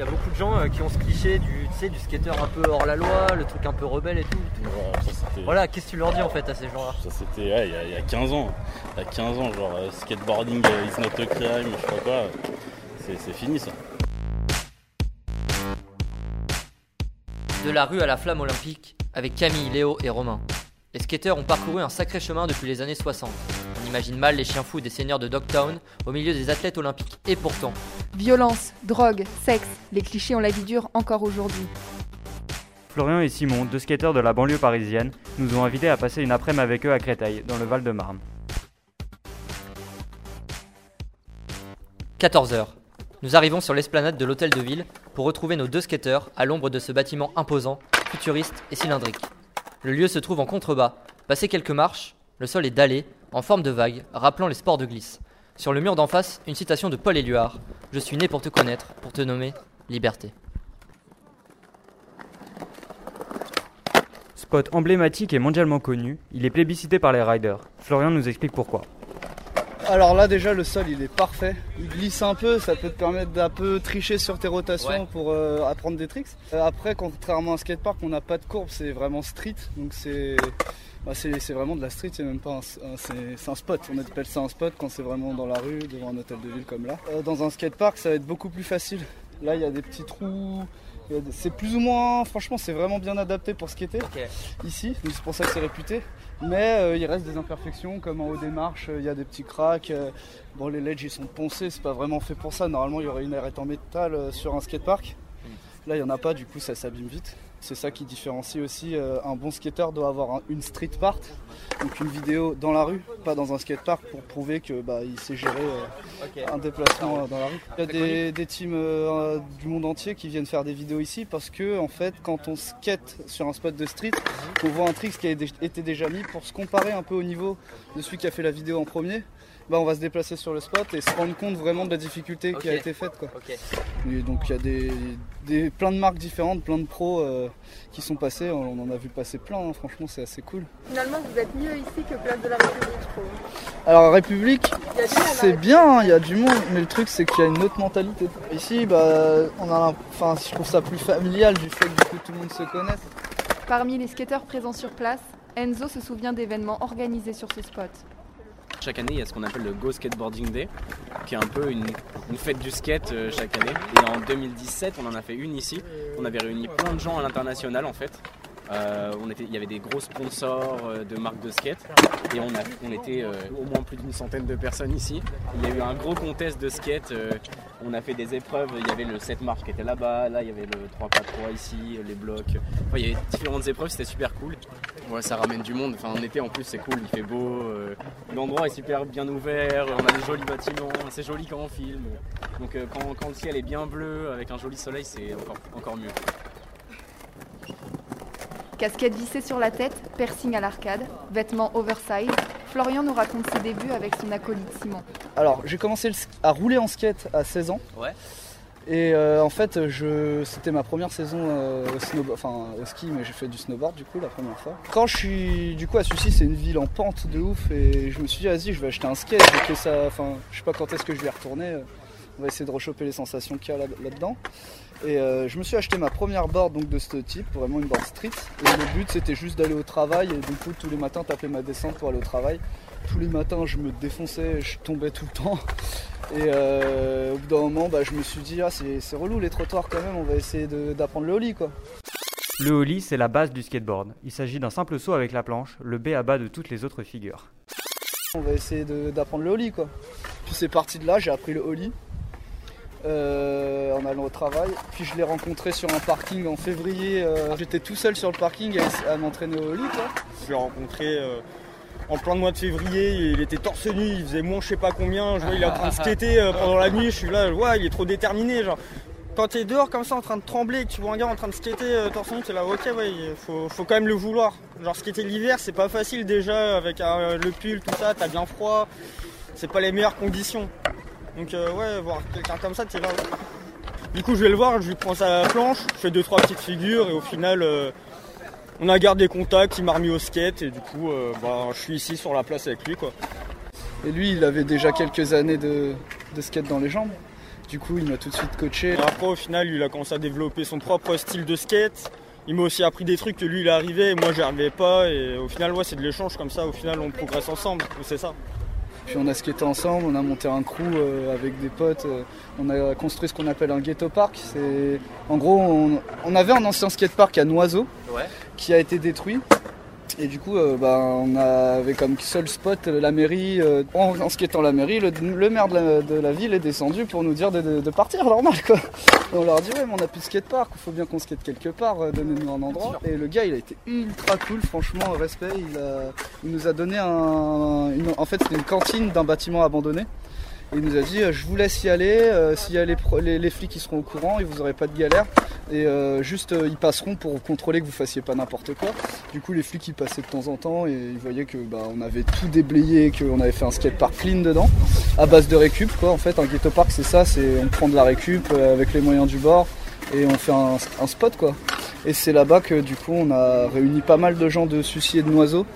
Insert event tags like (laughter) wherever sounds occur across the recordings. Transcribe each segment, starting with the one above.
Il y a beaucoup de gens euh, qui ont ce cliché du, tu sais, du skater un peu hors la loi, le truc un peu rebelle et tout. Voilà, ça, c'était- Voilà, qu'est-ce que tu leur dis en fait à ces gens-là? Ça c'était ouais, il y, a- il y a 15 ans. Il y a 15 ans, genre euh, skateboarding euh, is not a crime, je sais pas quoi. C'est c'est fini ça. De la rue à la flamme olympique, avec Camille, Léo et Romain. Les skateurs ont parcouru un sacré chemin depuis les années 60. On imagine mal les chiens fous des seigneurs de Dogtown au milieu des athlètes olympiques. Et pourtant, Violence, drogue, sexe, les clichés ont la vie dure encore aujourd'hui. Florian et Simon, deux skateurs de la banlieue parisienne, nous ont invités à passer une après-midi avec eux à Créteil, dans le Val-de-Marne. 14h. Nous arrivons sur l'esplanade de l'hôtel de ville pour retrouver nos deux skateurs à l'ombre de ce bâtiment imposant, futuriste et cylindrique. Le lieu se trouve en contrebas. Passé quelques marches, le sol est dallé, en forme de vague, rappelant les sports de glisse. Sur le mur d'en face, une citation de Paul Éluard Je suis né pour te connaître, pour te nommer Liberté. Spot emblématique et mondialement connu, il est plébiscité par les riders. Florian nous explique pourquoi. Alors là déjà le sol il est parfait, il glisse un peu, ça peut te permettre d'un peu tricher sur tes rotations Ouais. pour euh, apprendre des tricks. Euh, après contrairement à un skatepark on n'a pas de courbe, c'est vraiment street, donc c'est bah, c'est vraiment de la street, c'est même pas un, un- c'est c'est un spot, on appelle ça un spot quand c'est vraiment dans la rue, devant un hôtel de ville comme là. Euh, dans un skatepark ça va être beaucoup plus facile, là il y a des petits trous, c'est plus ou moins, franchement c'est vraiment bien adapté pour skater ici, donc c'est pour ça que c'est réputé. Mais euh, il reste des imperfections, comme en haut des marches, euh, il y a des petits cracks. euh, bon, les ledges ils sont poncés, c'est pas vraiment fait pour ça. Normalement, il y aurait une arête en métal sur un skatepark. Là, il y en a pas, du coup, ça s'abîme vite. C'est ça qui différencie aussi. euh, un bon skater doit avoir un- une street part, donc une vidéo dans la rue, pas dans un skatepark, pour prouver que bah, il sait gérer euh, un déplacement euh, dans la rue. Il y a des, des teams euh, du monde entier qui viennent faire des vidéos ici parce que en fait quand on skate sur un spot de street, qu'on voit un trick qui a été déjà mis pour se comparer un peu au niveau de celui qui a fait la vidéo en premier, bah on va se déplacer sur le spot et se rendre compte vraiment de la difficulté qui a été faite. Quoi. Ok. Et donc il y a des, des- plein de marques différentes, plein de pros euh, qui sont passés, on en a vu passer plein, hein. franchement c'est assez cool. Finalement, vous êtes mieux ici que place de la République, je trouve. Alors République, la c'est bien, il y a du monde, mais le truc c'est qu'il y a une autre mentalité. Ici, bah, on a, enfin, je trouve ça plus familial du fait que du coup, tout le monde se connaisse. Parmi les skateurs présents sur place, Enzo se souvient d'événements organisés sur ce spot. Chaque année, il y a ce qu'on appelle le Go Skateboarding Day, qui est un peu une, fête du skate euh, chaque année. Et en 2017, on en a fait une ici. On avait réuni plein de gens à l'international en fait. Euh, il y avait des gros sponsors euh, de marques de skate et on, était euh, au moins plus d'une centaine de personnes ici. Il y a eu un gros contest de skate. on a fait des épreuves. Il y avait le 7 marches qui était là-bas. Là, il y avait le 3x3 ici, les blocs. Il y avait différentes épreuves. C'était super cool. Ouais, ça ramène du monde. En été en plus, c'est cool. Il fait beau. L'endroit est super bien ouvert. On a des jolis bâtiments. C'est joli quand on filme. Donc, quand, le ciel est bien bleu avec un joli soleil, c'est encore mieux. Casquette vissée sur la tête, piercing à l'arcade, vêtements oversize, Florian nous raconte ses débuts avec son acolyte Simon. Alors, j'ai commencé à rouler en skate à 16 ans. Ouais. Et euh, en fait, je... c'était ma première saison euh, au, snowbo- enfin, au ski, mais j'ai fait du snowboard du coup la première fois. Quand je suis du coup à Sucy, c'est une ville en pente de ouf, et je me suis dit, vas-y, je vais acheter un skate. que ça, enfin, je sais pas quand est-ce que je vais y retourner. On va essayer de rechoper les sensations qu'il y a là- là-dedans. et euh, je me suis acheté ma première board donc de ce type, vraiment une board street. Et le but c'était juste d'aller au travail et du coup tous les matins taper ma descente pour aller au travail. Tous les matins je me défonçais, je tombais tout le temps. Et euh, au bout d'un moment bah, je me suis dit ah c'est relou les trottoirs quand même, on va essayer d'apprendre le ollie quoi. Le ollie, c'est la base du skateboard. Il s'agit d'un simple saut avec la planche, le B à bas de toutes les autres figures. On va essayer d'apprendre le ollie quoi. Puis c'est parti de là, j'ai appris le ollie euh, en allant au travail. Puis je l'ai rencontré sur un parking en février. euh, J'étais tout seul sur le parking à, m'entraîner au ollie quoi. Je l'ai rencontré euh, en plein de mois de février, il était torse nu, il faisait moins je sais pas combien, je vois il est en train de skater pendant la nuit, je suis là, ouais il est trop déterminé genre. Quand t'es dehors comme ça en train de trembler et que tu vois un gars en train de skater torse nu, t'es là ok ouais faut, faut quand même le vouloir. Genre skater l'hiver c'est pas facile déjà avec le pull, tout ça, t'as bien froid, c'est pas les meilleures conditions. Donc euh, ouais voir quelqu'un comme ça t'es là. Du coup je vais le voir, je lui prends sa planche, je fais deux trois petites figures et au final euh, on a gardé contact, il m'a remis au skate et du coup euh, bah, je suis ici sur la place avec lui quoi. Et lui, il avait déjà quelques années de, de skate dans les jambes. Du coup, il m'a tout de suite coaché. Et après, au final, il a commencé à développer son propre style de skate. Il m'a aussi appris des trucs que lui, il arrivait et moi, j'y arrivais pas. Et au final, ouais, c'est de l'échange comme ça. Au final, on progresse ensemble. C'est ça. Puis on a skaté ensemble, on a monté un crew euh, avec des potes. euh, on a construit ce qu'on appelle un ghetto park. C'est en gros, on, on avait un ancien skatepark à Noiseau Ouais. qui a été détruit. Et du coup, euh, bah, on avait comme seul spot euh, la mairie. euh, en, en skatant la mairie, le, le maire de la, de la ville est descendu pour nous dire de, de- de partir, normal quoi. Et on leur a dit ouais, mais on a plus de skatepark, il faut bien qu'on skate quelque part, euh, donnez-nous un endroit. Et le gars, il a été ultra cool, franchement, respect. Il, a- il nous a donné un, une- en fait, c'était une cantine d'un bâtiment abandonné. Il nous a dit, euh, je vous laisse y aller. euh, S'il y a les, flics qui seront au courant, et vous n'aurez pas de galère. Et euh, juste, ils passeront pour contrôler que vous fassiez pas n'importe quoi. Du coup, les flics ils passaient de temps en temps et ils voyaient que bah, avait tout déblayé, qu'on avait fait un skatepark clean dedans, à base de récup quoi. En fait, un ghetto park c'est ça, c'est on prend de la récup avec les moyens du bord et on fait un, un spot quoi. Et c'est là-bas que du coup on a réuni pas mal de gens de Sucy et de Noiseau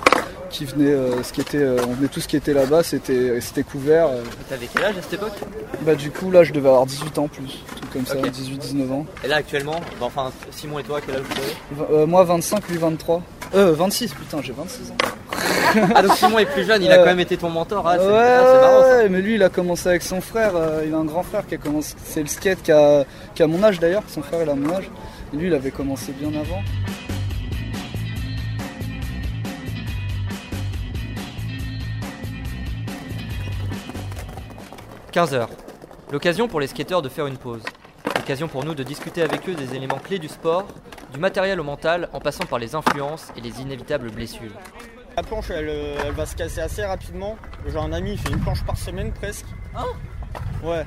qui venaient euh, skater, euh, on venait tous skater là-bas, c'était c'était couvert. euh. T'avais quel âge à cette époque? Bah du coup là je devais avoir 18 ans plus, truc comme ça, Ok. 18-19 ans. Et là actuellement, bah, enfin Simon et toi, quel âge vous avez? Euh, moi 25, lui 23. Euh 26 putain j'ai 26 ans. Ah donc Simon est plus jeune, il a quand même été ton mentor, ah, ouais, ah, c'est marrant ça. mais lui il a commencé avec son frère, il a un grand frère qui a commencé, c'est le skate qui a, qui a mon âge d'ailleurs, son frère il a mon âge, et lui il avait commencé bien avant. 15h. L'occasion pour les skateurs de faire une pause. L'occasion pour nous de discuter avec eux des éléments clés du sport, du matériel au mental, en passant par les influences et les inévitables blessures. La planche, elle, euh, elle va se casser assez rapidement. J'ai un ami, il fait une planche par semaine presque. Ouais.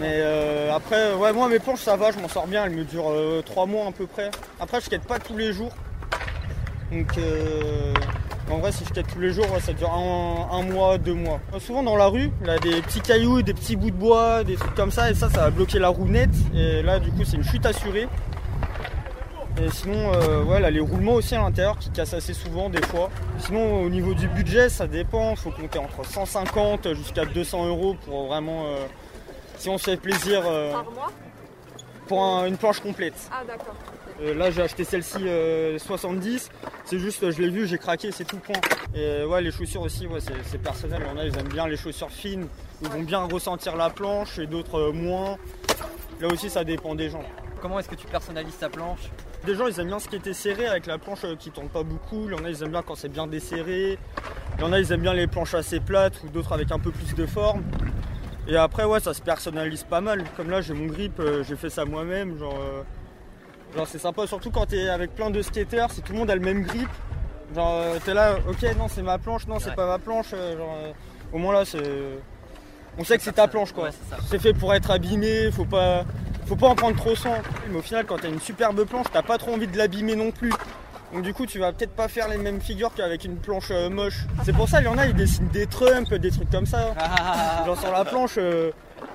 Mais euh, après, ouais, moi mes planches ça va, je m'en sors bien, elles me durent 3 mois à peu près. Après, je skate pas tous les jours. Donc, euh, en vrai, si je skate tous les jours, ça dure un, un mois, deux mois. Souvent dans la rue, il y a des petits cailloux, des petits bouts de bois, des trucs comme ça, et ça, ça va bloquer la roue nette. Et là, du coup, c'est une chute assurée. Et sinon, euh, ouais, là, les roulements aussi à l'intérieur qui cassent assez souvent des fois. Sinon, au niveau du budget, ça dépend. Il faut compter entre 150 jusqu'à 200 euros pour vraiment. euh, si on se fait plaisir euh, Par mois pour un- une planche complète. Ah d'accord. Euh, là, j'ai acheté celle-ci euh, 70. C'est juste, je l'ai vu, j'ai craqué, c'est tout point. Et euh, ouais, les chaussures aussi, ouais, c'est personnel. Il y en a, ils aiment bien les chaussures fines. Ils vont bien ressentir la planche et d'autres euh, moins. Là aussi, ça dépend des gens. Comment est-ce que tu personnalises ta planche? Des gens ils aiment bien ce qui était serré avec la planche euh, qui tourne pas beaucoup. Il y en a ils aiment bien quand c'est bien desserré. Il y en a ils aiment bien les planches assez plates ou d'autres avec un peu plus de forme. Et après ouais ça se personnalise pas mal. Comme là j'ai mon grip, euh, j'ai fait ça moi-même. Genre, euh, genre c'est sympa surtout quand t'es avec plein de skaters, si tout le monde a le même grip. Genre euh, t'es là, ok non c'est ma planche, non c'est Ouais. pas ma planche. euh, genre, euh, au moins là c'est. On sait que c'est ta planche quoi. Ouais, c'est fait pour être abîmé, faut pas, faut pas en prendre trop soin. Mais au final, quand t'as une superbe planche, t'as pas trop envie de l'abîmer non plus. Donc du coup, tu vas peut-être pas faire les mêmes figures qu'avec une planche moche. C'est pour ça, il y en a, ils dessinent des trumps, des trucs comme ça. Genre sur la planche,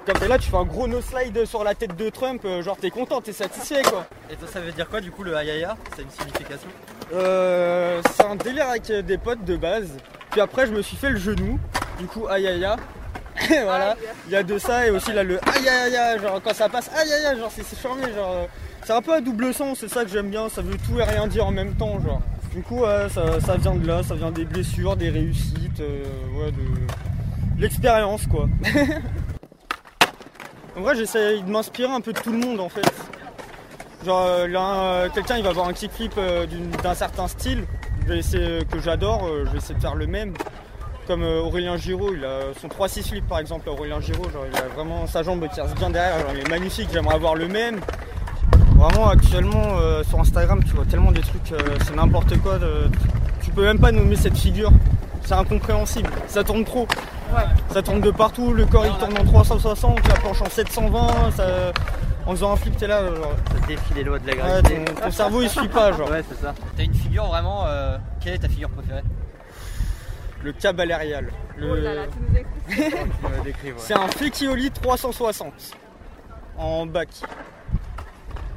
t'es là, tu fais un gros no slide sur la tête de Trump, euh, genre t'es content, t'es satisfait quoi. Et toi, ça veut dire quoi du coup le ayaya C'est une signification? Euh, c'est un délire avec euh, des potes de base. Puis après, je me suis fait le genou. Du coup, aïe aïe aïe. (laughs) Et voilà, il y a de ça et aussi là le aïe aïe aïe, genre quand ça passe aïe aïe aïe, genre c'est charmé, genre euh, c'est un peu à double sens, c'est ça que j'aime bien, ça veut tout et rien dire en même temps, genre. Du coup, ouais, ça, ça vient de là, ça vient des blessures, des réussites, euh, ouais, de l'expérience quoi. (laughs) en vrai, j'essaie de m'inspirer un peu de tout le monde en fait. Genre euh, euh, quelqu'un il va avoir un kickflip euh, d'un certain style, je vais essayer, que j'adore, euh, je vais essayer de faire le même. Comme euh, Aurélien Giraud, il a son 3-6 flip par exemple, Aurélien Giraud, genre, il a vraiment sa jambe qui reste bien derrière, il est magnifique, j'aimerais avoir le même. Vraiment actuellement euh, sur Instagram tu vois tellement des trucs, euh, c'est n'importe quoi, tu peux même pas nommer cette figure, c'est incompréhensible, ça tourne trop. Ça tourne de partout, le corps il tourne en 360, la planche en 720, ça- en faisant un flip t'es là genre. Ça défie les lois de la Ouais, gravité. ton, ton cerveau il suit pas genre. Ouais, c'est ça. T'as une figure vraiment. euh, Quelle est ta figure préférée? Le cabalérial. Le- Oh là là, tu nous. C'est un Flexioli 360 en bac.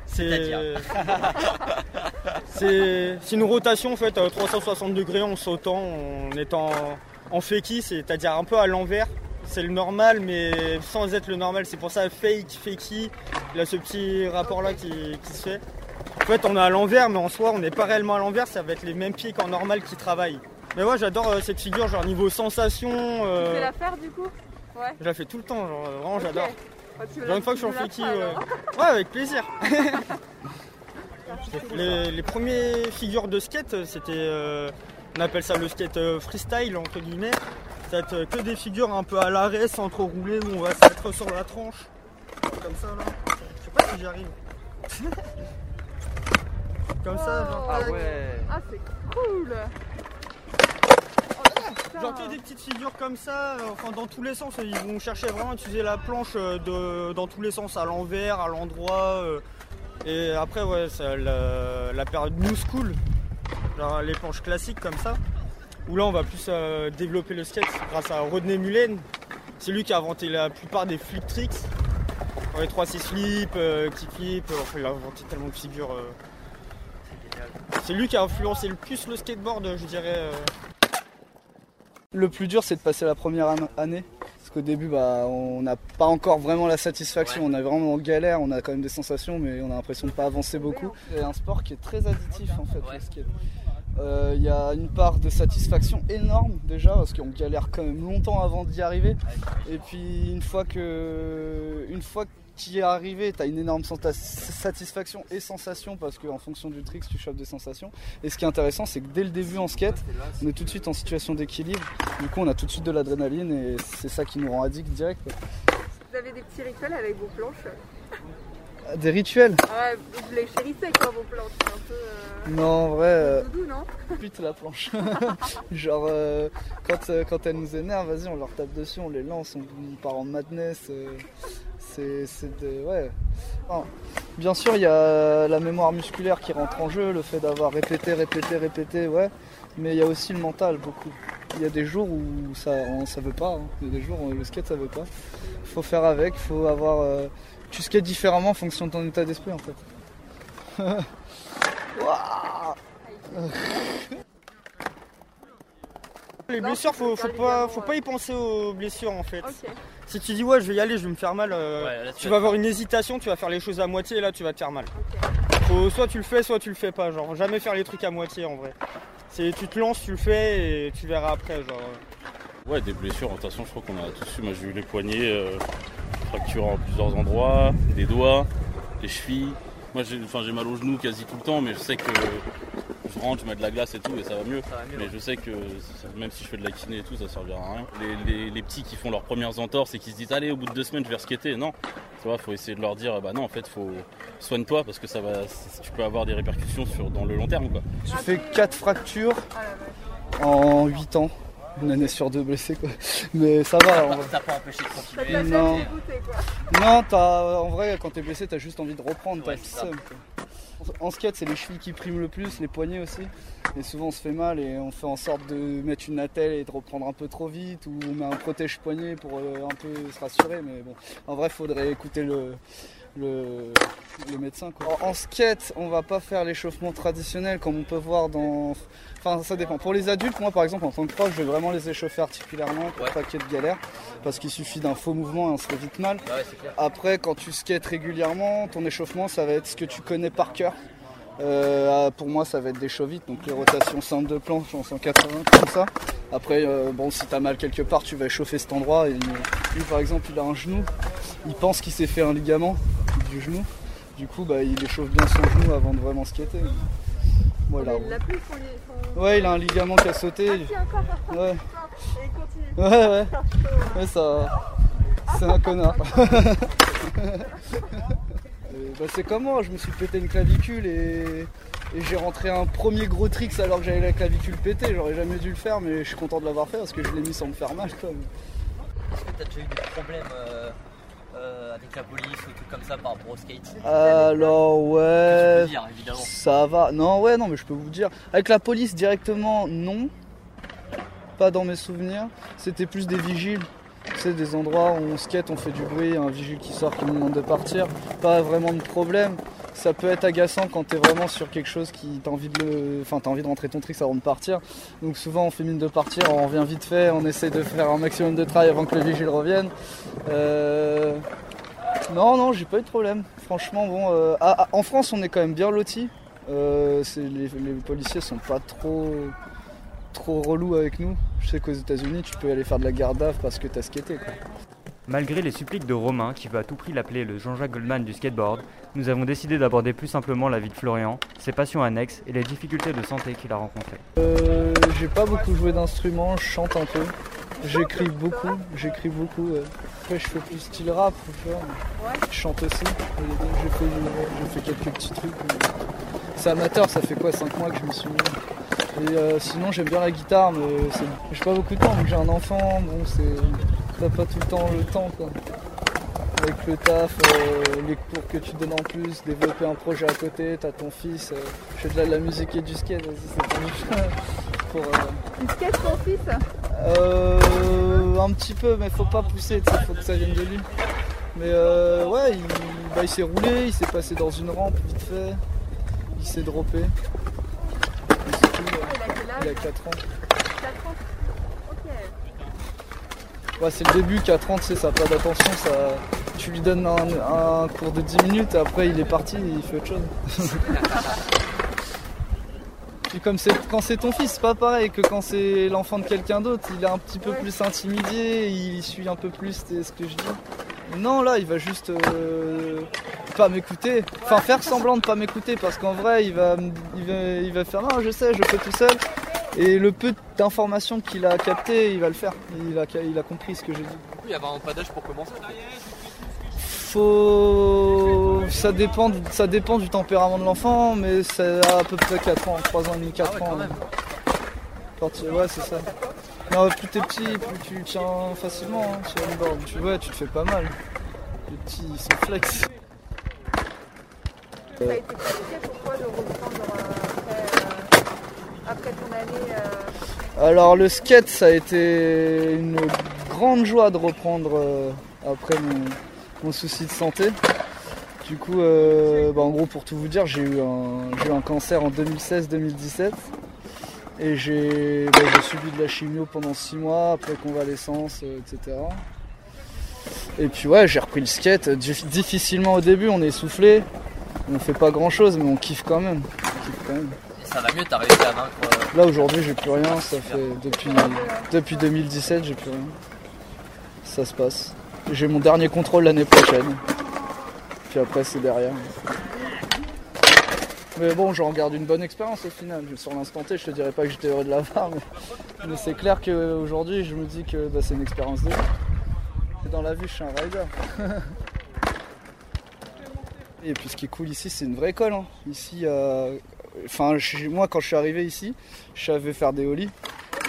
C'est C'est-à-dire (laughs) c'est c'est une rotation en fait à 360 degrés en sautant, en étant en feki, c'est-à-dire un peu à l'envers. c'est le normal, mais sans être le normal. C'est pour ça fake, fakey. Il a ce petit rapport là qui, qui se fait. En fait, on est à l'envers, mais en soi, on n'est pas réellement à l'envers. Ça va être les mêmes pieds qu'en normal qui travaillent. Mais ouais, j'adore euh, cette figure, genre niveau sensation. Tu euh, fais la faire du coup? Ouais. je la fais tout le temps, genre euh, vraiment, j'adore. Bah, Genre une fois que je suis en fakey, ouais. avec plaisir. (laughs) les, les premières figures de skate, c'était. euh, on appelle ça le skate euh, freestyle, entre guillemets. Ça va être euh, que des figures un peu à l'arrêt, sans trop rouler, où on va se mettre sur la tranche. Comme ça, là. Je sais pas si j'y arrive. (laughs) Comme ça, genre. Ah ouais. Ah, c'est cool Oh, Genre que des petites figures comme ça, euh, enfin dans tous les sens, ils vont chercher vraiment à utiliser la planche de, dans tous les sens, à l'envers, à l'endroit. euh, et après ouais, c'est la, la période new school, genre les planches classiques comme ça, où là on va plus euh, développer le skate grâce à Rodney Mullen. C'est lui qui a inventé la plupart des flip tricks. Les 3-6 flip, euh, kickflip, euh, enfin il a inventé tellement de figures. euh. C'est lui qui a influencé le plus le skateboard, je dirais. euh. Le plus dur, c'est de passer la première an- année. Qu'au début, bah, on n'a pas encore vraiment la satisfaction. On est vraiment en galère, on a quand même des sensations, mais on a l'impression de pas avancer beaucoup. C'est un sport qui est très additif en fait, Ouais. le skate. Euh, Il y a une part de satisfaction énorme déjà, parce qu'on galère quand même longtemps avant d'y arriver. Et puis une fois que, une fois que tu y es arrivé, tu as une énorme satisfaction et sensation, parce qu'en fonction du trick, tu chopes des sensations. Et ce qui est intéressant, c'est que dès le début en skate, on est tout de suite en situation d'équilibre. Du coup, on a tout de suite de l'adrénaline et c'est ça qui nous rend addict direct. Vous avez des petits rituels avec vos planches? Des rituels Ah ouais, vous les chérissez quoi vos planches, c'est un peu euh, Non, en vrai, euh, doudou, non? pute la planche. (laughs) Genre, euh, quand, euh, quand elles nous énervent, vas-y, on leur tape dessus, on les lance, on, part en madness. euh, c'est c'est de. Ouais. Non. Bien sûr, il y a la mémoire musculaire qui rentre en jeu, le fait d'avoir répété, répété, répété, ouais. Mais il y a aussi le mental, beaucoup. Il y a des jours où ça, on, ça veut pas. hein. Il y a des jours où le skate, ça veut pas. faut faire avec, faut avoir. Euh, tu skates différemment en fonction de ton état d'esprit, en fait. (laughs) Les blessures, faut, faut pas, faut pas y penser aux blessures en fait. Si tu dis ouais, je vais y aller, je vais me faire mal, euh, Ouais, là, tu vas avoir une hésitation, tu vas faire les choses à moitié et là tu vas te faire mal. Faut, soit tu le fais, soit tu le fais pas. Genre jamais faire les trucs à moitié en vrai. C'est tu te lances, tu le fais et tu verras après. Genre. Ouais, des blessures, de toute façon, je crois qu'on a tous eu. Moi, j'ai eu les poignets euh, fracturés en plusieurs endroits, des doigts, les chevilles. Moi, j'ai enfin, j'ai mal aux genoux quasi tout le temps, mais je sais que je rentre, je mets de la glace et tout, et ça va mieux. Ça va mieux, Mais ouais. je sais que même si je fais de la kiné et tout, ça servira à rien. Les, les- les petits qui font leurs premières entorses et qui se disent allez au bout de deux semaines je vais skater, non. Tu vois, faut essayer de leur dire bah non en fait faut soigne-toi parce que ça va tu peux avoir des répercussions sur dans le long terme quoi. J'ai fait 4 fractures en 8 ans. Une année sur deux blessé quoi. Mais ça va. en- Ça t'a pas empêché de continuer. Non. Non, t'as- en vrai, quand t'es blessé, t'as juste envie de reprendre. T'as Ouais. En skate, c'est les chevilles qui priment le plus, les poignets aussi. Et souvent, on se fait mal et on fait en sorte de mettre une attelle et de reprendre un peu trop vite. Ou on met un protège-poignet pour euh, un peu se rassurer. Mais bon, en vrai, faudrait écouter le, le, le médecin. quoi. En, en skate, on va pas faire l'échauffement traditionnel comme on peut voir dans. Enfin, ça dépend. Pour les adultes, moi par exemple, en tant que prof, je vais vraiment les échauffer articulairement pour Ouais. pas qu'il y ait de galère. Parce qu'il suffit d'un faux mouvement et on se fait vite mal. Ouais. Après, quand tu skates régulièrement, ton échauffement, ça va être ce que tu connais par cœur. Euh, pour moi, ça va être des chauvites, donc les rotations simples de planche en 180, comme ça. Après, euh, bon, si t'as mal quelque part, tu vas échauffer cet endroit. Et lui, par exemple, il a un genou. Il pense qu'il s'est fait un ligament du genou. Du coup, bah, il échauffe bien son genou avant de vraiment skater. Voilà. Il l'a plus son. Ouais, il a un ligament qui a sauté. Ah, si, encore. Ouais, Et il continue. ouais, ouais. Ouais, ça. C'est un connard. (laughs) Euh, bah, c'est comme moi, je me suis pété une clavicule et, et j'ai rentré un premier gros tricks alors que j'avais la clavicule pétée. J'aurais jamais dû le faire, mais je suis content de l'avoir fait parce que je l'ai mis sans me faire mal. Quoi. Est-ce que t'as déjà eu des problèmes euh, euh, avec la police ou des trucs comme ça par rapport au skate? Alors, Tu ouais. peux dire évidemment. Ça va. Non, ouais, non, mais je peux vous dire. Avec la police directement, non. Pas dans mes souvenirs. C'était plus des vigiles. C'est des endroits où on skate, on fait du bruit, un vigile qui sort qui nous demande de partir. Pas vraiment de problème. ça peut être agaçant quand tu es vraiment sur quelque chose qui t'as envie de le... enfin t'as envie de rentrer ton trick avant de partir. Donc souvent on fait mine de partir, on revient vite fait, on essaie de faire un maximum de travail avant que le vigile revienne. Euh, Non non j'ai pas eu de problème. Franchement bon euh, en France on est quand même bien lotis. Euh, les, les policiers sont pas trop trop relous avec nous. Je sais qu'aux États-Unis tu peux aller faire de la vue parce que t'as skaté quoi. Malgré les suppliques de Romain, qui veut à tout prix l'appeler le Jean-Jacques Goldman du skateboard, nous avons décidé d'aborder plus simplement la vie de Florian, ses passions annexes et les difficultés de santé qu'il a rencontrées. Euh, j'ai pas beaucoup joué d'instruments, je chante un peu. J'écris beaucoup, j'écris beaucoup. ouais. Après, je fais plus style rap. Je chante aussi. J'ai fait, quelques petits trucs. mais C'est amateur, ça fait quoi 5 mois que je me suis mis? Et euh, sinon, j'aime bien la guitare, mais j'ai pas beaucoup de temps, vu que j'ai un enfant. Bon, c'est. T'as pas tout le temps le temps, quoi. Avec le taf, euh, les cours que tu donnes en plus, développer un projet à côté, t'as ton fils. euh, je fais de la, de la musique et du skate, vas-y, c'est (laughs) pour, Tu skates ton fils euh, un petit peu, mais faut pas pousser, il faut que ça vienne de lui. Mais euh, ouais, il, bah, il s'est roulé, il s'est passé dans une rampe vite fait, il s'est droppé. Et c'est tout, ouais. Il a quel Il a âge 4 ans. 4 ans Ok. Ouais, c'est le début, 4 ans, tu sais, ça n'a pas d'attention, ça... tu lui donnes un, un cours de 10 minutes et après il est parti, il fait autre chose. (laughs) Puis comme c'est quand c'est ton fils, c'est pas pareil que quand c'est l'enfant de quelqu'un d'autre, il est un petit peu Ouais. plus intimidé, il suit un peu plus ce que je dis. Non, là, il va juste euh, pas m'écouter, enfin faire semblant de pas m'écouter parce qu'en vrai, il va, il va, il va faire non, je sais, je fais tout seul. Et le peu d'informations qu'il a capté, il va le faire. Il a, il a compris ce que j'ai dit. Il y a vraiment pas d'âge pour commencer. Faut. Ça dépend, du- ça dépend du tempérament de l'enfant, mais c'est à peu près 4 ans, 3 ans et demi, 4 Ah ouais, ans. quand même. Quand tu- Ouais, c'est ça. Non, plus t'es petit, plus tu tiens facilement hein, sur board. Tu, ouais, tu te fais pas mal. Les petits, ils sont flex. Ça a été compliqué pour toi de reprendre après, euh, Alors, le skate, ça a été une grande joie de reprendre euh, après mon, souci de santé. Du coup, euh, bah, en gros, pour tout vous dire, j'ai eu un, cancer en 2016-2017. Et j'ai bah, j'ai subi de la chimio pendant 6 mois, après convalescence, etc. Et puis ouais, j'ai repris le skate. Dif- difficilement au début, on est essoufflé. On fait pas grand chose, mais. On kiffe quand même. Et ça va mieux, t'as réussi à vaincre. euh, Là aujourd'hui j'ai plus rien, ça fait depuis, depuis 2017 j'ai plus rien. Ça se passe. J'ai mon dernier contrôle l'année prochaine. Puis après c'est derrière. Mais bon j'en garde une bonne expérience au final. Sur l'instant T je te dirais pas que j'étais heureux de l'avoir mais, mais c'est clair qu'aujourd'hui je me dis que bah, c'est une expérience de vie. Dans la vie je suis un rider. (laughs) Et puis ce qui est cool ici c'est une vraie école. hein. Ici euh, enfin je- moi quand je suis arrivé ici je savais faire des ollies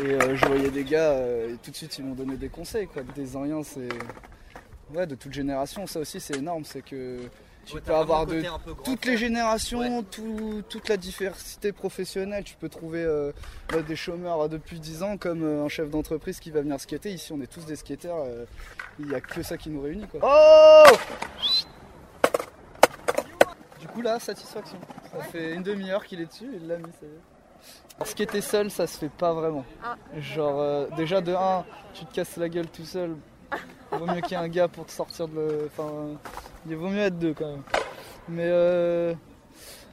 et euh, je voyais des gars euh, et tout de suite ils m'ont donné des conseils quoi. Des Oriens c'est ouais de toute génération ça aussi c'est énorme c'est que tu peux avoir de toutes les générations, tout- toute la diversité professionnelle. Tu peux trouver euh, des chômeurs depuis 10 ans comme euh, un chef d'entreprise qui va venir skater. Ici, on est tous des skateurs. euh, Il n'y a que ça qui nous réunit. Quoi. Oh Du coup, là, satisfaction. Ça fait une demi-heure qu'il est dessus et il l'a mis. ça y est. Alors, skater seul, ça se fait pas vraiment. Ah. Genre, euh, déjà de 1, tu te casses la gueule tout seul. Vaut mieux qu'il y ait un gars pour te sortir de. le- Enfin, il vaut mieux être deux quand même. Mais euh,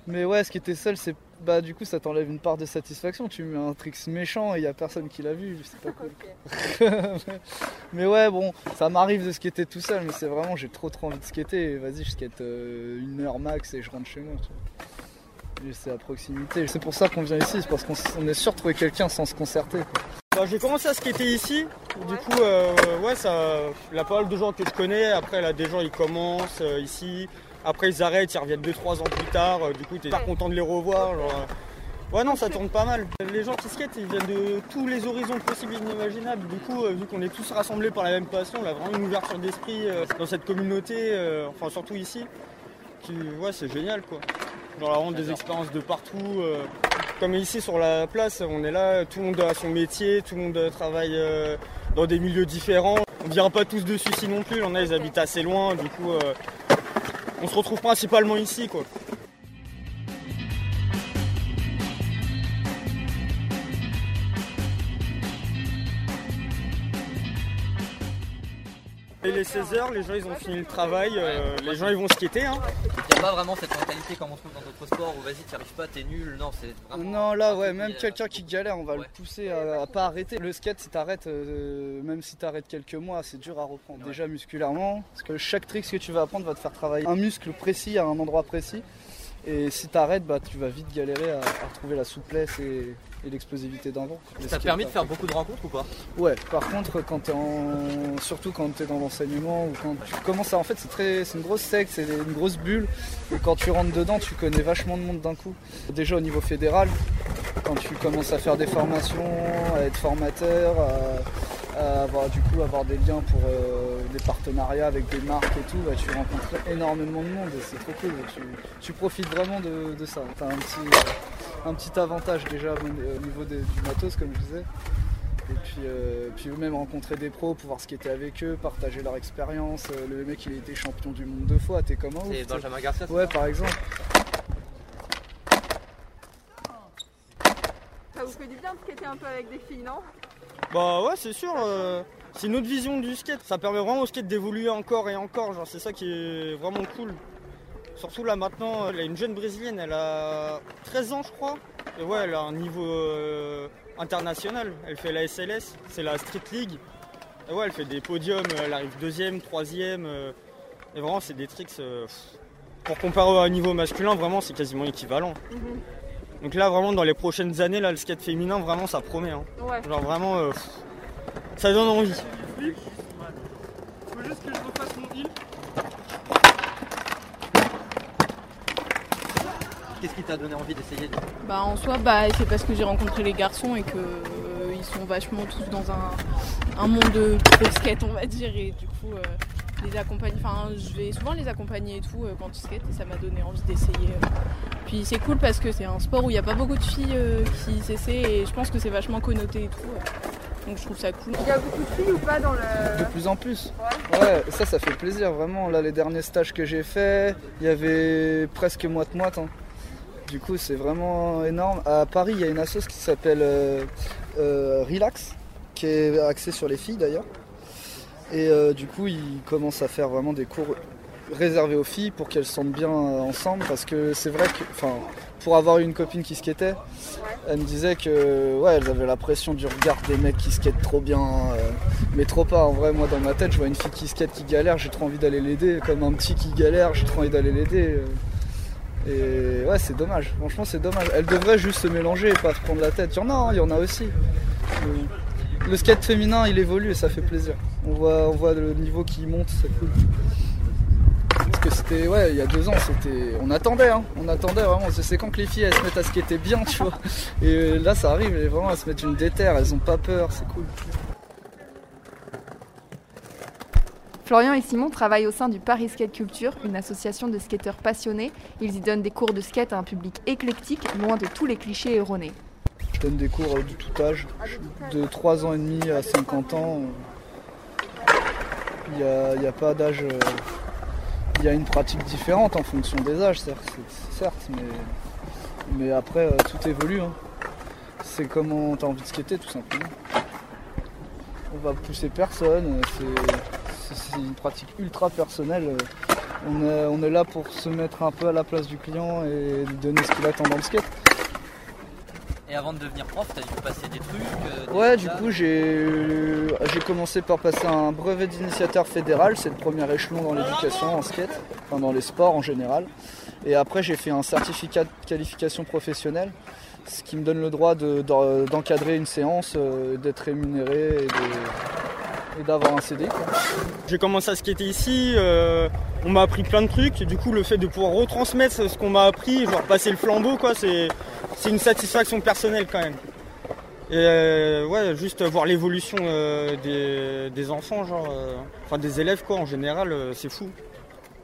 mais ouais, ce qui était seul, c'est bah du coup ça t'enlève une part de satisfaction. Tu mets un tricks méchant et il y a personne qui l'a vu, c'est pas cool. (laughs) mais ouais, bon, ça m'arrive de skater tout seul, mais c'est vraiment j'ai trop trop envie de skater. Vas-y, je skate euh, une heure max et je rentre chez moi. tu vois. C'est à proximité. C'est pour ça qu'on vient ici, c'est parce qu'on est sûr de trouver quelqu'un sans se concerter. Bah, j'ai commencé à skater ici. Du coup, euh, ouais, ça, il y a pas mal de gens que je connais. Après, là, des gens, ils commencent euh, ici. Après, ils arrêtent, ils reviennent 2-3 ans plus tard. Euh, du coup, t'es pas content de les revoir. genre, euh. Ouais, non, ça tourne pas mal. Les gens qui skatent, ils viennent de tous les horizons possibles et inimaginables. Du coup, euh, vu qu'on est tous rassemblés par la même passion, on a vraiment une ouverture d'esprit euh, dans cette communauté, euh, enfin, surtout ici. Qui, ouais, c'est génial, quoi. Genre vraiment des expériences de partout. Euh, comme ici sur la place, on est là, tout le monde a son métier, tout le monde euh, travaille euh, dans des milieux différents. On ne vient pas tous de Suisse non plus, on a, ils habitent assez loin, du coup on se retrouve principalement ici quoi. Et les 16h, les gens ils ont fini le travail, les gens ils vont skater. Hein. Pas vraiment cette mentalité comme on trouve dans d'autres sports où vas-y, tu arrives pas, t'es nul. Non, c'est vraiment. Non, là, ouais, même quelqu'un qui galère, on va ouais. le pousser à, à pas arrêter. Le skate, si t'arrêtes, euh, même si t'arrêtes quelques mois, c'est dur à reprendre. Déjà musculairement, parce que chaque trick que tu vas apprendre va te faire travailler un muscle précis à un endroit précis. Et si t'arrêtes, bah, tu vas vite galérer à, à retrouver la souplesse et, et l'explosivité d'un vent. Ça te permis de faire beaucoup de rencontres ou pas? Ouais, par contre, quand t'es en... surtout quand tu es dans l'enseignement ou quand tu commences à. En fait, c'est très... c'est une grosse secte, c'est une grosse bulle. Et quand tu rentres dedans, tu connais vachement de monde d'un coup. Déjà au niveau fédéral, quand tu commences à faire des formations, à être formateur, à, à avoir du coup avoir des liens pour euh, des partenariats avec des marques et tout, bah, tu rencontres énormément de monde et c'est trop cool. Tu, tu profites vraiment de, de ça. T'as un petit, un petit avantage déjà au niveau des- du matos, comme je disais. Et puis, euh, puis même rencontrer des pros, pouvoir skater avec eux, partager leur expérience. Euh, Le mec il a été champion du monde deux fois, t'es comment C'est Benjamin Garcia Ouais par exemple. Ça vous fait du bien de skater un peu avec des filles, non? Bah ouais, c'est sûr. euh, c'est une autre vision du skate. Ça permet vraiment au skate d'évoluer encore et encore. Genre, c'est ça qui est vraiment cool. Surtout là maintenant, elle a une jeune brésilienne, elle a 13 ans je crois. Et ouais, elle a un niveau euh, international. Elle fait la SLS, c'est la Street League. Et ouais, elle fait des podiums, elle arrive deuxième, troisième. euh, et vraiment, c'est des tricks. euh, pour comparer au niveau masculin, vraiment, c'est quasiment équivalent. Donc là, vraiment, dans les prochaines années, là, le skate féminin, vraiment, ça promet. hein. Ouais. Genre vraiment, euh, pff, ça donne envie. Faut juste que je refasse mon heal. Qu'est-ce qui t'a donné envie d'essayer Bah en soi, bah, c'est parce que j'ai rencontré les garçons et que euh, ils sont vachement tous dans un, un monde de skate, on va dire, et du coup, euh, les accompagner. Enfin, je vais souvent les accompagner et tout euh, quand ils skatent et ça m'a donné envie d'essayer. Puis c'est cool parce que c'est un sport où il n'y a pas beaucoup de filles euh, qui s'essaient et je pense que c'est vachement connoté et tout. euh. Donc je trouve ça cool. Il y a beaucoup de filles ou pas dans le. De plus en plus. Ouais, ça, ça fait plaisir, vraiment. Là, les derniers stages que j'ai faits, il y avait presque moite-moite. hein. Du coup, c'est vraiment énorme. À Paris, il y a une assoce qui s'appelle euh, euh, Relax, qui est axée sur les filles d'ailleurs. Et euh, du coup, ils commencent à faire vraiment des cours réservés aux filles pour qu'elles se sentent bien ensemble. Parce que c'est vrai que, enfin, pour avoir une copine qui skatait, elle me disait que ouais, elles avaient la pression du regard des mecs qui skatent trop bien. mais trop pas, en vrai, moi dans ma tête, je vois une fille qui skate qui galère, j'ai trop envie d'aller l'aider. Comme un petit qui galère, j'ai trop envie d'aller l'aider. Et ouais, c'est dommage, franchement, c'est dommage. Elle devrait juste se mélanger et pas se prendre la tête. Il y en a, hein, il y en a aussi. Le skate féminin, il évolue et ça fait plaisir. On voit, on voit le niveau qui monte, c'est cool. Parce que c'était, ouais, il y a deux ans, c'était, on attendait, hein, on attendait vraiment. C'est quand que les filles elles se mettent à skater bien, tu vois. Et là, ça arrive, et vraiment, elles se mettent une déterre, elles ont pas peur, c'est cool. Florian et Simon travaillent au sein du Paris Skate Culture, une association de skateurs passionnés. Ils y donnent des cours de skate à un public éclectique, loin de tous les clichés erronés. Je donne des cours euh, de tout âge, de 3 ans et demi à 50 ans. Il n'y a, pas d'âge. euh, Il y a une pratique différente en fonction des âges, certes, certes, mais, après, euh, tout évolue. hein. C'est comment tu as envie de skater, tout simplement. On va pousser personne, c'est une pratique ultra personnelle. euh, On est, on est là pour se mettre un peu à la place du client et lui donner ce qu'il attend dans le skate. Et avant de devenir prof, t'as dû passer des trucs euh, des Ouais, du coup, j'ai j'ai commencé par passer un brevet d'initiateur fédéral, c'est le premier échelon dans l'éducation en skate, enfin dans les sports en général. Et après, j'ai fait un certificat de qualification professionnelle, ce qui me donne le droit de- d'en- d'encadrer une séance, euh, d'être rémunéré et de- et d'avoir un CD. J'ai commencé à skater ici, euh, on m'a appris plein de trucs, du coup le fait de pouvoir retransmettre ce qu'on m'a appris, genre passer le flambeau, quoi, c'est une satisfaction personnelle quand même. Et euh, ouais, juste voir l'évolution euh, des, des enfants, genre, enfin des élèves quoi, en général, c'est fou.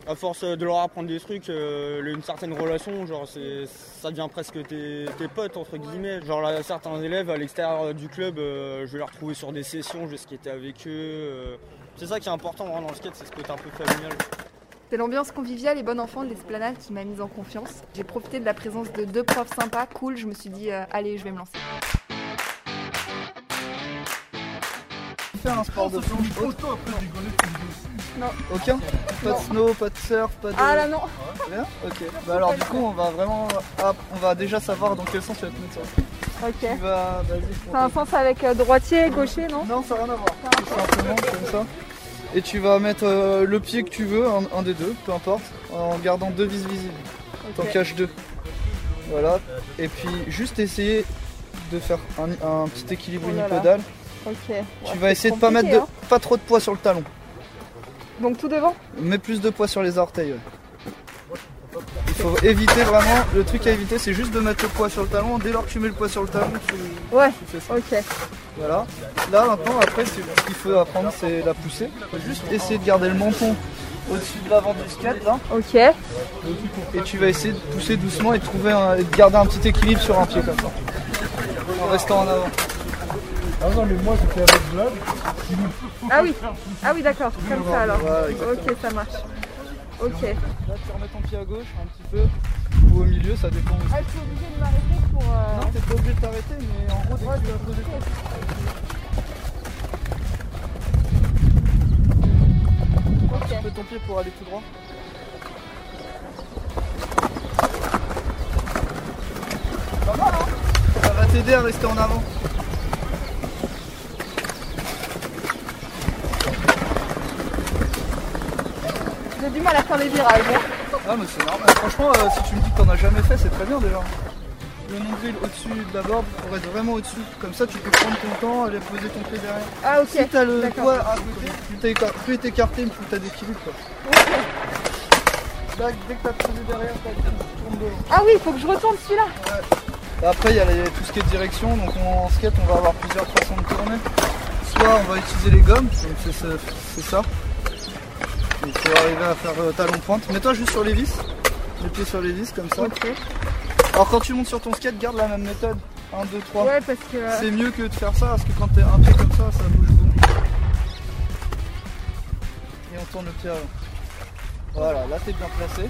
À force de leur apprendre des trucs, euh, une certaine relation, genre c'est, ça devient presque tes, tes potes entre guillemets. Genre là, certains élèves à l'extérieur du club, euh, je vais les retrouver sur des sessions, je vais skater avec eux. euh. c'est ça qui est important dans le skate, c'est ce côté un peu familial. C'est l'ambiance conviviale et bon enfant de l'esplanade qui m'a mise en confiance. J'ai profité de la présence de deux profs sympas, cool, je me suis dit, euh, allez, je vais me lancer. Faire un sport de haute, Non. Aucun Pas de snow, pas de surf, pas de. Ah là non. Rien Ok. Bah alors du coup on va vraiment. ah, on va déjà savoir dans quel sens tu vas te mettre sur la Ok. Tu vas. Vas-y. C'est un sens avec euh, droitier, gaucher, non? Non, ça n'a rien à voir. Tout simplement comme ça. Et tu vas mettre euh, le pied que tu veux, un, un des deux, peu importe, en gardant deux vis visibles. T'en Ok. caches deux. Voilà. Et puis juste essayer de faire un, un petit équilibre Oh là là. unipodal. Ok. Tu vas c'est essayer de pas mettre de, pas trop de poids sur le talon. Donc tout devant Mets plus de poids sur les orteils. ouais. Il faut éviter vraiment, le truc à éviter c'est juste de mettre le poids sur le talon. Dès lors que tu mets le poids sur le talon, tu, Ouais. tu fais ça. Ok. Voilà. Là maintenant après ce qu'il faut apprendre c'est la poussée. Il faut juste essayer de garder le menton au-dessus de l'avant du skate là. Ok. Et tu vas essayer de pousser doucement et de trouver un, et de garder un petit équilibre sur un pied comme ça. En restant en avant. Ah non, mais moi j'étais avec Vlad. Ah oui. Ah oui, d'accord. Comme ça alors. Ok, ça marche. Ok. Là tu remets ton pied à gauche un petit peu ou au milieu, ça dépend aussi. Ah, je suis obligée de m'arrêter pour. euh, Non, t'es pas obligé de t'arrêter, mais en gros, dès que tu vas poser ton Ok. Tu fais ton pied pour aller tout droit. Pas mal, hein Ça va t'aider à rester en avant. À faire les virages. hein. Ah, mais c'est normal. Franchement, euh, si tu me dis que t'en as jamais fait, c'est très bien déjà. Le nombril au-dessus de la board pour être vraiment au-dessus. Comme ça, tu peux prendre ton temps, aller poser ton pied derrière. Ah ok. Si t'as le poids à côté, plus t'es écarté, plus t'as d'équilibre. quoi. Là, dès que t'as posé derrière, tu tournes devant. Ah oui, il faut que je retourne celui-là. Après, il y a les- tout ce qui est direction. Donc on- en skate, on va avoir plusieurs façons de tourner. Soit on va utiliser les gommes, donc c'est ce- c'est ça. Il faut arriver à faire euh, talon pointe. Mets-toi juste sur les vis, les pieds sur les vis comme ça. Ok. Alors quand tu montes sur ton skate, garde la même méthode. 1, 2, 3. Ouais, parce que. euh, C'est mieux que de faire ça parce que quand t'es un pied comme ça, ça bouge beaucoup. Et on tourne le pied avant. Voilà, là t'es bien placé.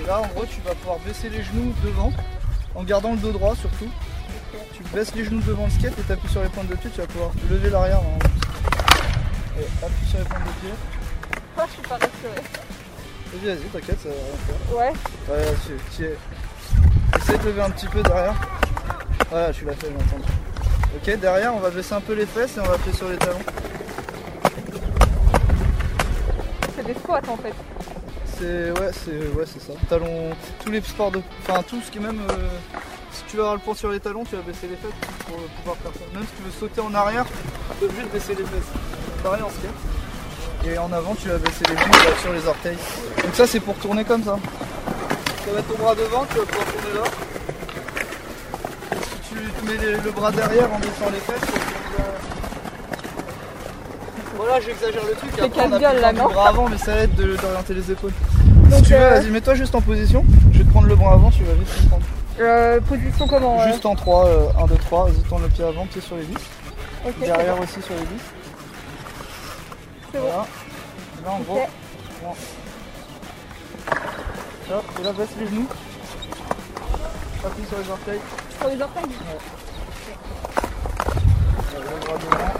Et là en gros tu vas pouvoir baisser les genoux devant en gardant le dos droit surtout. Tu baisses les genoux devant le skate et t'appuies sur les pointes de pied, tu vas pouvoir lever l'arrière. hein. Et appuie sur les pointes de pied. Je suis pas rassurée. Vas-y, vas-y, t'inquiète, ça va rien faire. Ouais. Ouais, tu, tu es... Essaye de lever un petit peu derrière. Voilà, tu l'as fait, j'ai entendu. Ok, derrière, on va baisser un peu les fesses et on va appuyer sur les talons. C'est des squats en fait. C'est ouais, c'est ouais, c'est ça. Talons, tous les sports de, enfin tout ce qui est même, euh, si tu veux avoir le pont sur les talons, tu vas baisser les fesses pour pouvoir faire ça. Même si tu veux sauter en arrière, tu es obligé de baisser les fesses. Pareil en skate. Et en avant, tu vas baisser les genoux sur les orteils. Donc ça, c'est pour tourner comme ça. Tu vas mettre ton bras devant, tu vas pouvoir tourner là. Si tu mets les- le bras derrière en baissant les fesses, tu vas tourner là. Voilà, j'exagère le truc. C'est casse-gueule, plus là, non bras avant, mais ça aide de- d'orienter les épaules. Donc, si tu veux, euh, vas-y, mets-toi juste en position. Je vais te prendre le bras avant, tu vas vite me prendre. Euh, position comment euh Juste en 3, 1, 2, 3. Vas-y, tourne le pied avant, pied sur les vis. Ok, Derrière aussi sur les vis. C'est bon. Voilà. Là, en gros. Bon. Hop, et là, baisse les genoux. Appuie sur les orteils. Sur les orteils Le bras devant.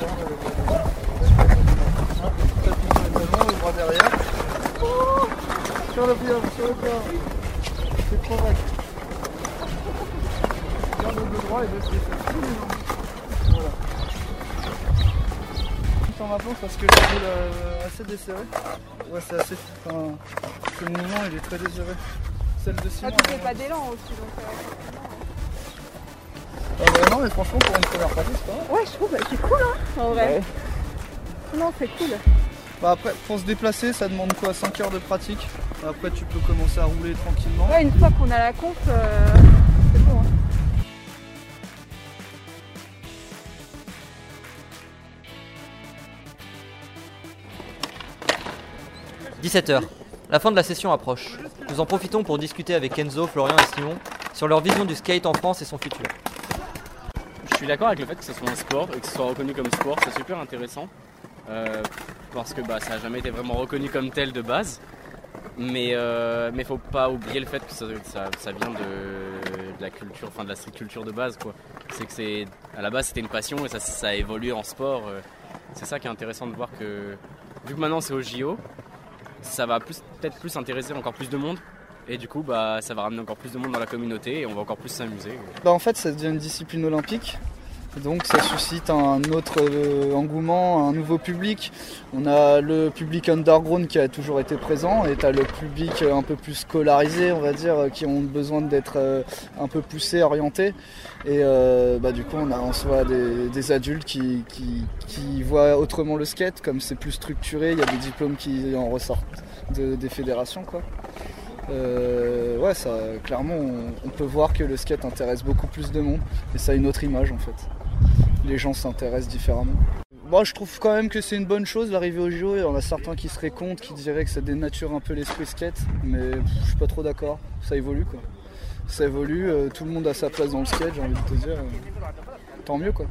Le bras devant. Hop, t'appuies sur les talons, le bras derrière. Oh sur le pied, sur le pied. C'est trop vague. Garde le droit et baisse les fesses. Parce que le boule est assez desserré. Ouais, c'est assez. Enfin, le mouvement il est très désiré. Celle de Ah, Simon. tu elle fais pas d'élan aussi donc. euh, Ah bah non, mais franchement, pour une première partie, c'est pas mal. Ouais, je trouve que c'est cool hein, en vrai. Non, c'est cool. Bah après, pour se déplacer, ça demande quoi 5 heures de pratique. Après, tu peux commencer à rouler tranquillement. Ouais, une fois qu'on a la conf, euh, c'est bon. hein. 17h. La fin de la session approche. Nous en profitons pour discuter avec Enzo, Florian et Simon sur leur vision du skate en France et son futur. Je suis d'accord avec le fait que ce soit un sport et que ce soit reconnu comme sport, c'est super intéressant. Euh, parce que bah, ça n'a jamais été vraiment reconnu comme tel de base. Mais il ne faut pas oublier le fait que ça, vient de, la culture, enfin de la street culture de base. C'est que c'est à la base c'était une passion et ça, ça a évolué en sport. euh. C'est ça qui est intéressant de voir que vu que maintenant c'est au JO, ça va peut-être plus intéresser encore plus de monde. Et du coup, bah, ça va ramener encore plus de monde dans la communauté et on va encore plus s'amuser. Bah, en fait, ça devient une discipline olympique. Donc ça suscite un autre euh, engouement, un nouveau public. On a le public underground qui a toujours été présent et tu as le public un peu plus scolarisé, on va dire, qui ont besoin d'être euh, un peu poussés, orientés. Et euh, bah, du coup, on a en soi des, adultes qui, voient autrement le skate, comme c'est plus structuré, il y a des diplômes qui en ressortent de- des fédérations. Quoi. Ouais, ça, clairement, on, on peut voir que le skate intéresse beaucoup plus de monde et ça a une autre image en fait. Les gens s'intéressent différemment. Moi, je trouve quand même que c'est une bonne chose l'arrivée au JO. Il y en a certains qui seraient contre, qui diraient que ça dénature un peu l'esprit skate, mais pff, je suis pas trop d'accord. Ça évolue quoi. Ça évolue, euh, tout le monde a sa place dans le skate, j'ai envie de te dire. Tant mieux quoi.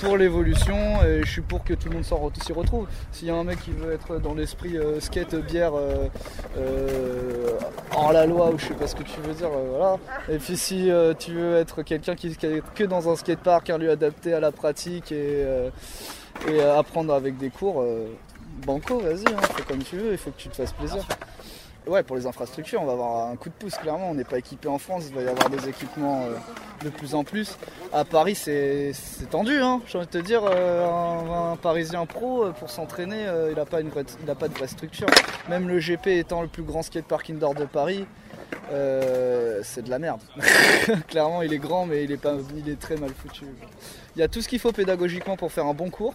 Pour l'évolution, et je suis pour que tout le monde s'y retrouve. S'il y a un mec qui veut être dans l'esprit euh, skate, bière, euh, euh, hors la loi, ou je sais pas ce que tu veux dire, euh, voilà. Et puis si tu veux être quelqu'un qui, est que dans un skatepark, un lieu adapté à la pratique et, apprendre avec des cours, banco, vas-y, hein, fais comme tu veux, il faut que tu te fasses plaisir. Ouais, pour les infrastructures, on va avoir un coup de pouce, clairement. On n'est pas équipé en France, il va y avoir des équipements euh, de plus en plus. À Paris, c'est tendu, hein. j'ai envie de te dire. euh, un, Parisien pro, euh, pour s'entraîner, il n'a pas, de vraie structure. Même le GP étant le plus grand skatepark indoor de Paris, c'est de la merde. (laughs) Clairement, il est grand, mais il est, pas, très mal foutu. Il y a tout ce qu'il faut pédagogiquement pour faire un bon cours.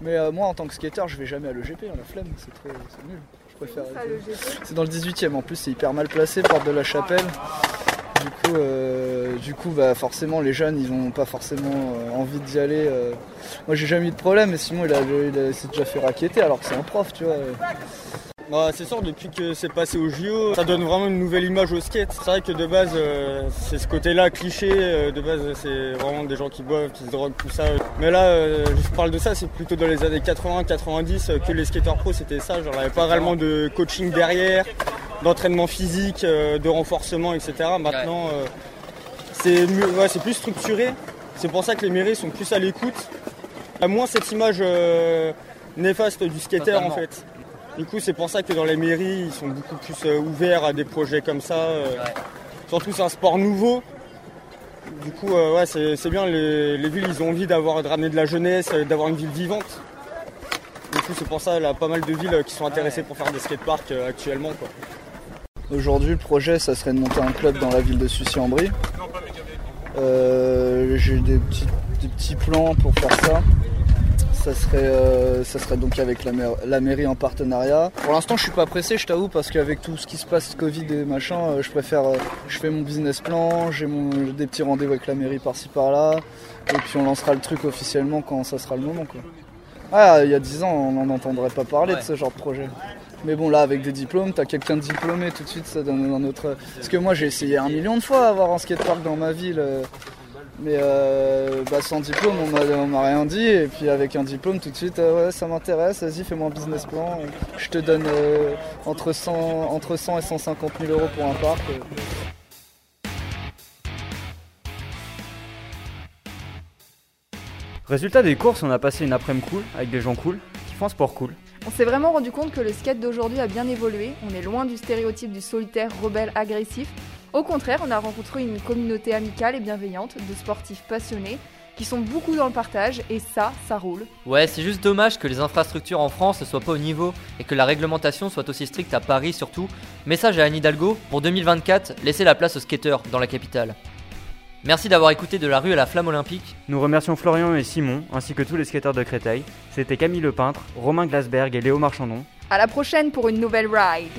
Mais moi, en tant que skater, je vais jamais à l'EGP, hein, la flemme, c'est nul. Préfère. C'est dans le 18 e en plus, c'est hyper mal placé, porte de la chapelle. Du coup, euh, du coup bah, forcément, les jeunes, ils n'ont pas forcément euh, envie d'y aller. euh. Moi, j'ai jamais eu de problème, mais Simon, il, a, il a- s'est déjà fait raqueter alors que c'est un prof, tu vois. Bah, c'est sûr, depuis que c'est passé au JO, ça donne vraiment une nouvelle image au skate. C'est vrai que de base, euh, c'est ce côté-là cliché. euh, de base, c'est vraiment des gens qui boivent, qui se droguent, tout ça. Mais là, euh, je parle de ça, c'est plutôt dans les années 80-90 euh, que les skateurs pros, c'était ça. Genre, il n'y avait pas réellement de coaching derrière, d'entraînement physique, de renforcement, etc. Maintenant, c'est ouais, plus structuré. C'est pour ça que les mairies sont plus à l'écoute. Il y a moins cette image néfaste du skater en fait. Du coup, c'est pour ça que dans les mairies, ils sont beaucoup plus euh, ouverts à des projets comme ça. euh. Surtout, c'est un sport nouveau. Du coup, euh, ouais, c'est c'est bien. Les, les villes, ils ont envie d'avoir de ramener de la jeunesse, d'avoir une ville vivante. Du coup, c'est pour ça, il y a pas mal de villes qui sont intéressées pour faire des skateparks euh, actuellement. Quoi. Aujourd'hui, le projet, ça serait de monter un club dans la ville de Sucy-en-Brie. Euh, J'ai des petits, des petits plans pour faire ça. Ça serait, euh, ça serait donc avec la, maire- la mairie en partenariat. Pour l'instant, je suis pas pressé, je t'avoue, parce qu'avec tout ce qui se passe, Covid et machin, euh, je préfère, euh, je fais mon business plan, j'ai des petits rendez-vous avec la mairie par-ci par-là, et puis on lancera le truc officiellement quand ça sera le moment, quoi. Ah, il y a 10 ans, on n'en entendrait pas parler de ce genre de projet. Mais bon, là, avec des diplômes, t'as quelqu'un de diplômé, tout de suite, ça donne un autre. Parce que moi, j'ai essayé un million de fois d'avoir un skatepark dans ma ville. Mais euh, bah, sans diplôme, on m'a- rien dit. Et puis avec un diplôme, tout de suite, euh, ouais, ça m'intéresse, vas-y, fais-moi un business plan. Je te donne euh, entre, 100, entre 100 et 150 000 euros pour un parc. Résultat des courses, on a passé une après-midi cool avec des gens cool qui font un sport cool. On s'est vraiment rendu compte que le skate d'aujourd'hui a bien évolué. On est loin du stéréotype du solitaire rebelle agressif. Au contraire, on a rencontré une communauté amicale et bienveillante de sportifs passionnés qui sont beaucoup dans le partage et ça, ça roule. Ouais, c'est juste dommage que les infrastructures en France ne soient pas au niveau et que la réglementation soit aussi stricte à Paris surtout. Message à Anne Hidalgo, pour 2024, laissez la place aux skateurs dans la capitale. Merci d'avoir écouté de la rue à la flamme olympique. Nous remercions Florian et Simon, ainsi que tous les skateurs de Créteil. C'était Camille Lepeintre, Romain Glasberg et Léo Marchandon. À la prochaine pour une nouvelle ride.